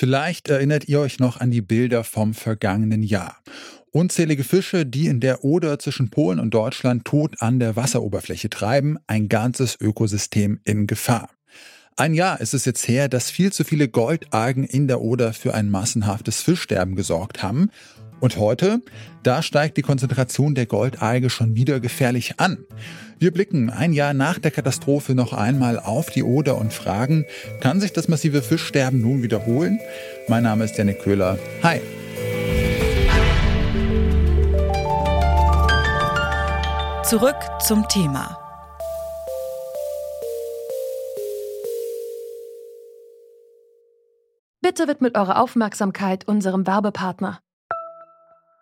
Vielleicht erinnert ihr euch noch an die Bilder vom vergangenen Jahr. Unzählige Fische, die in der Oder zwischen Polen und Deutschland tot an der Wasseroberfläche treiben, ein ganzes Ökosystem in Gefahr. Ein Jahr ist es jetzt her, dass viel zu viele Goldalgen in der Oder für ein massenhaftes Fischsterben gesorgt haben. Und heute, da steigt die Konzentration der Goldalge schon wieder gefährlich an. Wir blicken ein Jahr nach der Katastrophe noch einmal auf die Oder und fragen, kann sich das massive Fischsterben nun wiederholen? Mein Name ist Janik Köhler. Hi. Zurück zum Thema. Bitte widmet eure Aufmerksamkeit unserem Werbepartner.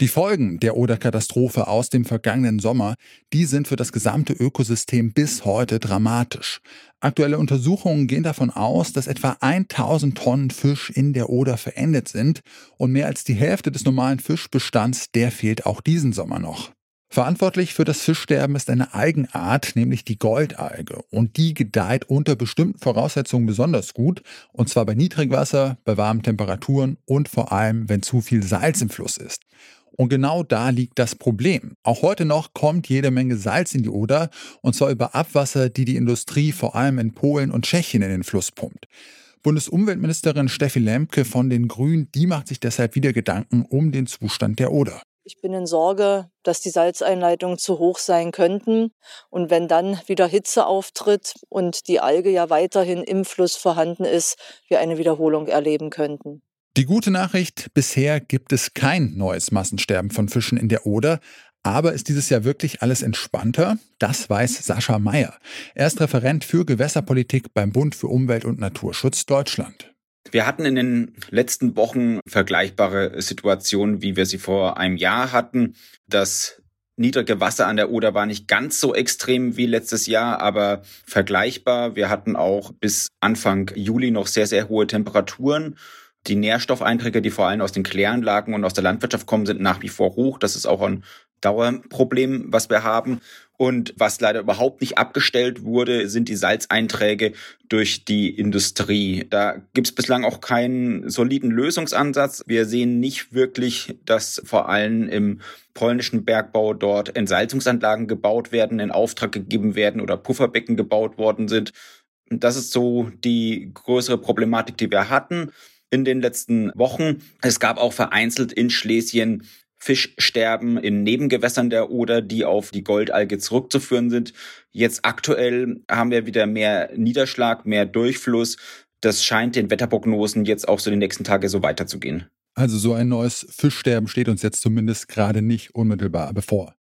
Die Folgen der Oder-Katastrophe aus dem vergangenen Sommer, die sind für das gesamte Ökosystem bis heute dramatisch. Aktuelle Untersuchungen gehen davon aus, dass etwa 1000 Tonnen Fisch in der Oder verendet sind und mehr als die Hälfte des normalen Fischbestands, der fehlt auch diesen Sommer noch. Verantwortlich für das Fischsterben ist eine Algenart, nämlich die Goldalge. Und die gedeiht unter bestimmten Voraussetzungen besonders gut. Und zwar bei Niedrigwasser, bei warmen Temperaturen und vor allem, wenn zu viel Salz im Fluss ist. Und genau da liegt das Problem. Auch heute noch kommt jede Menge Salz in die Oder, und zwar über Abwasser, die die Industrie vor allem in Polen und Tschechien in den Fluss pumpt. Bundesumweltministerin Steffi Lemke von den Grünen, die macht sich deshalb wieder Gedanken um den Zustand der Oder. Ich bin in Sorge, dass die Salzeinleitungen zu hoch sein könnten. Und wenn dann wieder Hitze auftritt und die Alge ja weiterhin im Fluss vorhanden ist, wir eine Wiederholung erleben könnten. Die gute Nachricht, bisher gibt es kein neues Massensterben von Fischen in der Oder. Aber ist dieses Jahr wirklich alles entspannter? Das weiß Sascha Mayer. Er ist Referent für Gewässerpolitik beim Bund für Umwelt und Naturschutz Deutschland. Wir hatten in den letzten Wochen vergleichbare Situationen, wie wir sie vor einem Jahr hatten. Das niedrige Wasser an der Oder war nicht ganz so extrem wie letztes Jahr, aber vergleichbar. Wir hatten auch bis Anfang Juli noch sehr, sehr hohe Temperaturen. Die Nährstoffeinträge, die vor allem aus den Kläranlagen und aus der Landwirtschaft kommen, sind nach wie vor hoch. Das ist auch ein Dauerproblem, was wir haben. Und was leider überhaupt nicht abgestellt wurde, sind die Salzeinträge durch die Industrie. Da gibt es bislang auch keinen soliden Lösungsansatz. Wir sehen nicht wirklich, dass vor allem im polnischen Bergbau dort Entsalzungsanlagen gebaut werden, in Auftrag gegeben werden oder Pufferbecken gebaut worden sind. Das ist so die größere Problematik, die wir hatten in den letzten Wochen. Es gab auch vereinzelt in Schlesien Fischsterben in Nebengewässern der Oder, die auf die Goldalge zurückzuführen sind. Jetzt aktuell haben wir wieder mehr Niederschlag, mehr Durchfluss. Das scheint den Wetterprognosen jetzt auch so die nächsten Tage so weiterzugehen. Also so ein neues Fischsterben steht uns jetzt zumindest gerade nicht unmittelbar bevor.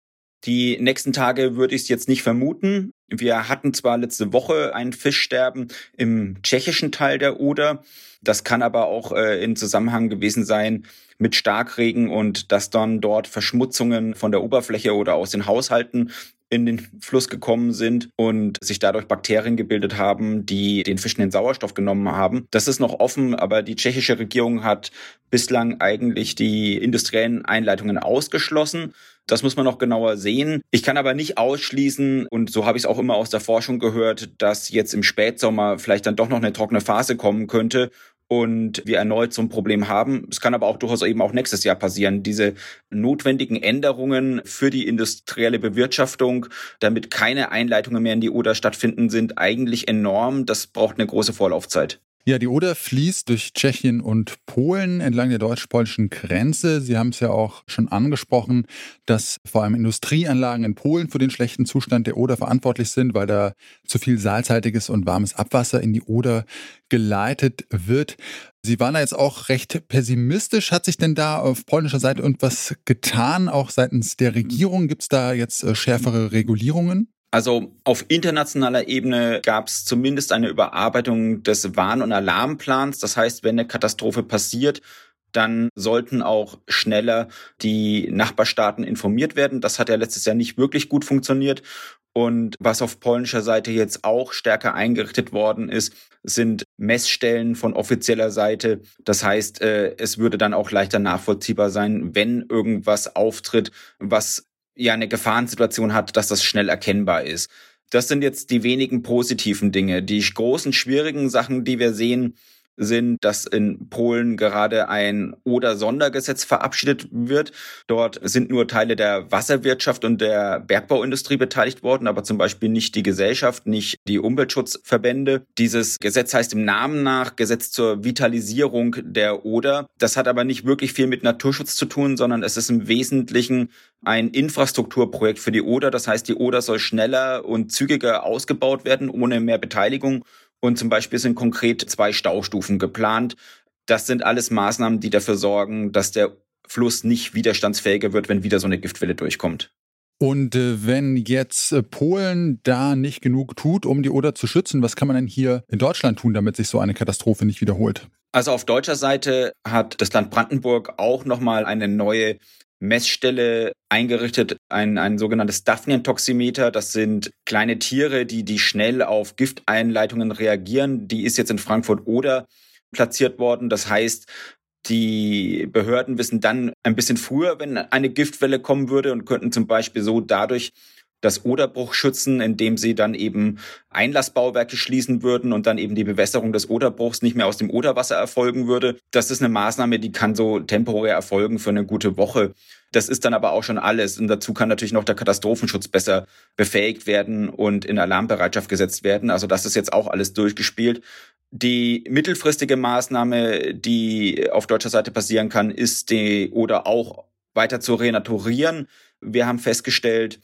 Die nächsten Tage würde ich es jetzt nicht vermuten. Wir hatten zwar letzte Woche ein Fischsterben im tschechischen Teil der Oder. Das kann aber auch äh, in Zusammenhang gewesen sein mit Starkregen und dass dann dort Verschmutzungen von der Oberfläche oder aus den Haushalten in den Fluss gekommen sind und sich dadurch Bakterien gebildet haben, die den Fischen den Sauerstoff genommen haben. Das ist noch offen, aber die tschechische Regierung hat bislang eigentlich die industriellen Einleitungen ausgeschlossen. Das muss man noch genauer sehen. Ich kann aber nicht ausschließen, und so habe ich es auch immer aus der Forschung gehört, dass jetzt im Spätsommer vielleicht dann doch noch eine trockene Phase kommen könnte und wir erneut so ein Problem haben. Es kann aber auch durchaus eben auch nächstes Jahr passieren. Diese notwendigen Änderungen für die industrielle Bewirtschaftung, damit keine Einleitungen mehr in die Oder stattfinden, sind eigentlich enorm. Das braucht eine große Vorlaufzeit. Ja, die Oder fließt durch Tschechien und Polen entlang der deutsch-polnischen Grenze. Sie haben es ja auch schon angesprochen, dass vor allem Industrieanlagen in Polen für den schlechten Zustand der Oder verantwortlich sind, weil da zu viel salzhaltiges und warmes Abwasser in die Oder geleitet wird. Sie waren da jetzt auch recht pessimistisch. Hat sich denn da auf polnischer Seite irgendwas getan? Auch seitens der Regierung gibt es da jetzt äh, schärfere Regulierungen? Also auf internationaler Ebene gab es zumindest eine Überarbeitung des Warn- und Alarmplans. Das heißt, wenn eine Katastrophe passiert, dann sollten auch schneller die Nachbarstaaten informiert werden. Das hat ja letztes Jahr nicht wirklich gut funktioniert. Und was auf polnischer Seite jetzt auch stärker eingerichtet worden ist, sind Messstellen von offizieller Seite. Das heißt, äh, es würde dann auch leichter nachvollziehbar sein, wenn irgendwas auftritt, was ja eine Gefahrensituation hat, dass das schnell erkennbar ist. Das sind jetzt die wenigen positiven Dinge. Die großen, schwierigen Sachen, die wir sehen, sind, dass in Polen gerade ein Oder-Sondergesetz verabschiedet wird. Dort sind nur Teile der Wasserwirtschaft und der Bergbauindustrie beteiligt worden, aber zum Beispiel nicht die Gesellschaft, nicht die Umweltschutzverbände. Dieses Gesetz heißt im Namen nach Gesetz zur Vitalisierung der Oder. Das hat aber nicht wirklich viel mit Naturschutz zu tun, sondern es ist im Wesentlichen ein Infrastrukturprojekt für die Oder. Das heißt, die Oder soll schneller und zügiger ausgebaut werden, ohne mehr Beteiligung. Und zum Beispiel sind konkret zwei Staustufen geplant. Das sind alles Maßnahmen, die dafür sorgen, dass der Fluss nicht widerstandsfähiger wird, wenn wieder so eine Giftwelle durchkommt. Und äh, wenn jetzt äh, Polen da nicht genug tut, um die Oder zu schützen, was kann man denn hier in Deutschland tun, damit sich so eine Katastrophe nicht wiederholt? Also auf deutscher Seite hat das Land Brandenburg auch nochmal eine neue Messstelle eingerichtet, ein, ein sogenanntes Daphnientoximeter. Das sind kleine Tiere, die, die schnell auf Gifteinleitungen reagieren. Die ist jetzt in Frankfurt oder platziert worden. Das heißt, die Behörden wissen dann ein bisschen früher, wenn eine Giftwelle kommen würde und könnten zum Beispiel so dadurch das Oderbruch schützen, indem sie dann eben Einlassbauwerke schließen würden und dann eben die Bewässerung des Oderbruchs nicht mehr aus dem Oderwasser erfolgen würde. Das ist eine Maßnahme, die kann so temporär erfolgen für eine gute Woche. Das ist dann aber auch schon alles. Und dazu kann natürlich noch der Katastrophenschutz besser befähigt werden und in Alarmbereitschaft gesetzt werden. Also das ist jetzt auch alles durchgespielt. Die mittelfristige Maßnahme, die auf deutscher Seite passieren kann, ist die oder auch weiter zu renaturieren. Wir haben festgestellt,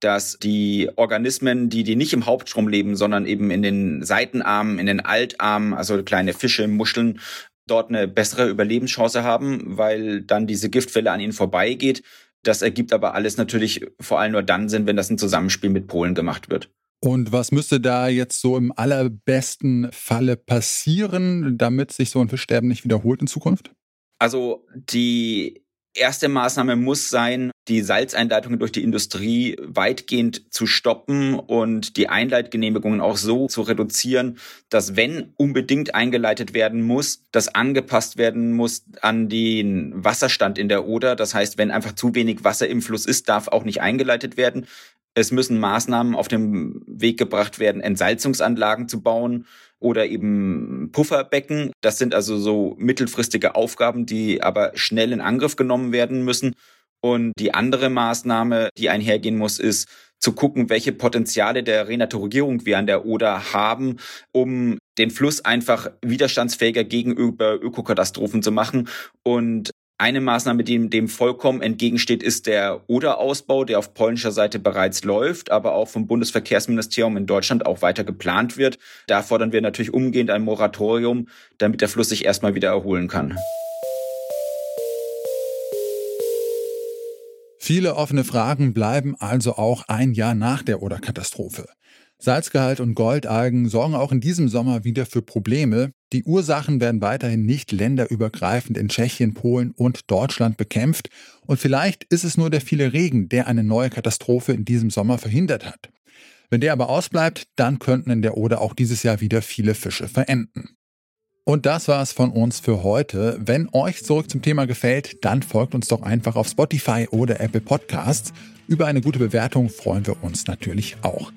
dass die Organismen, die, die nicht im Hauptstrom leben, sondern eben in den Seitenarmen, in den Altarmen, also kleine Fische, Muscheln, dort eine bessere Überlebenschance haben, weil dann diese Giftwelle an ihnen vorbeigeht. Das ergibt aber alles natürlich vor allem nur dann Sinn, wenn das im Zusammenspiel mit Polen gemacht wird. Und was müsste da jetzt so im allerbesten Falle passieren, damit sich so ein Fischsterben nicht wiederholt in Zukunft? Also die erste Maßnahme muss sein, die Salzeinleitungen durch die Industrie weitgehend zu stoppen und die Einleitgenehmigungen auch so zu reduzieren, dass wenn unbedingt eingeleitet werden muss, das angepasst werden muss an den Wasserstand in der Oder. Das heißt, wenn einfach zu wenig Wasser im Fluss ist, darf auch nicht eingeleitet werden. Es müssen Maßnahmen auf den Weg gebracht werden, Entsalzungsanlagen zu bauen oder eben Pufferbecken. Das sind also so mittelfristige Aufgaben, die aber schnell in Angriff genommen werden müssen. Und die andere Maßnahme, die einhergehen muss, ist zu gucken, welche Potenziale der Renaturierung wir an der Oder haben, um den Fluss einfach widerstandsfähiger gegenüber Ökokatastrophen zu machen und eine Maßnahme, die dem vollkommen entgegensteht, ist der Oder-Ausbau, der auf polnischer Seite bereits läuft, aber auch vom Bundesverkehrsministerium in Deutschland auch weiter geplant wird. Da fordern wir natürlich umgehend ein Moratorium, damit der Fluss sich erstmal wieder erholen kann. Viele offene Fragen bleiben also auch ein Jahr nach der Oder-Katastrophe. Salzgehalt und Goldalgen sorgen auch in diesem Sommer wieder für Probleme. Die Ursachen werden weiterhin nicht länderübergreifend in Tschechien, Polen und Deutschland bekämpft. Und vielleicht ist es nur der viele Regen, der eine neue Katastrophe in diesem Sommer verhindert hat. Wenn der aber ausbleibt, dann könnten in der Oder auch dieses Jahr wieder viele Fische verenden. Und das war's von uns für heute. Wenn euch zurück zum Thema gefällt, dann folgt uns doch einfach auf Spotify oder Apple Podcasts. Über eine gute Bewertung freuen wir uns natürlich auch.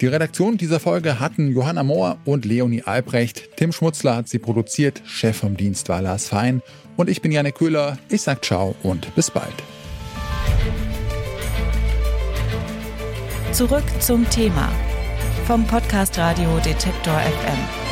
Die Redaktion dieser Folge hatten Johanna Mohr und Leonie Albrecht. Tim Schmutzler hat sie produziert, Chef vom Dienst war Lars Fein. Und ich bin Janik Köhler. Ich sag ciao und bis bald. Zurück zum Thema vom Podcast Radio Detektor FM.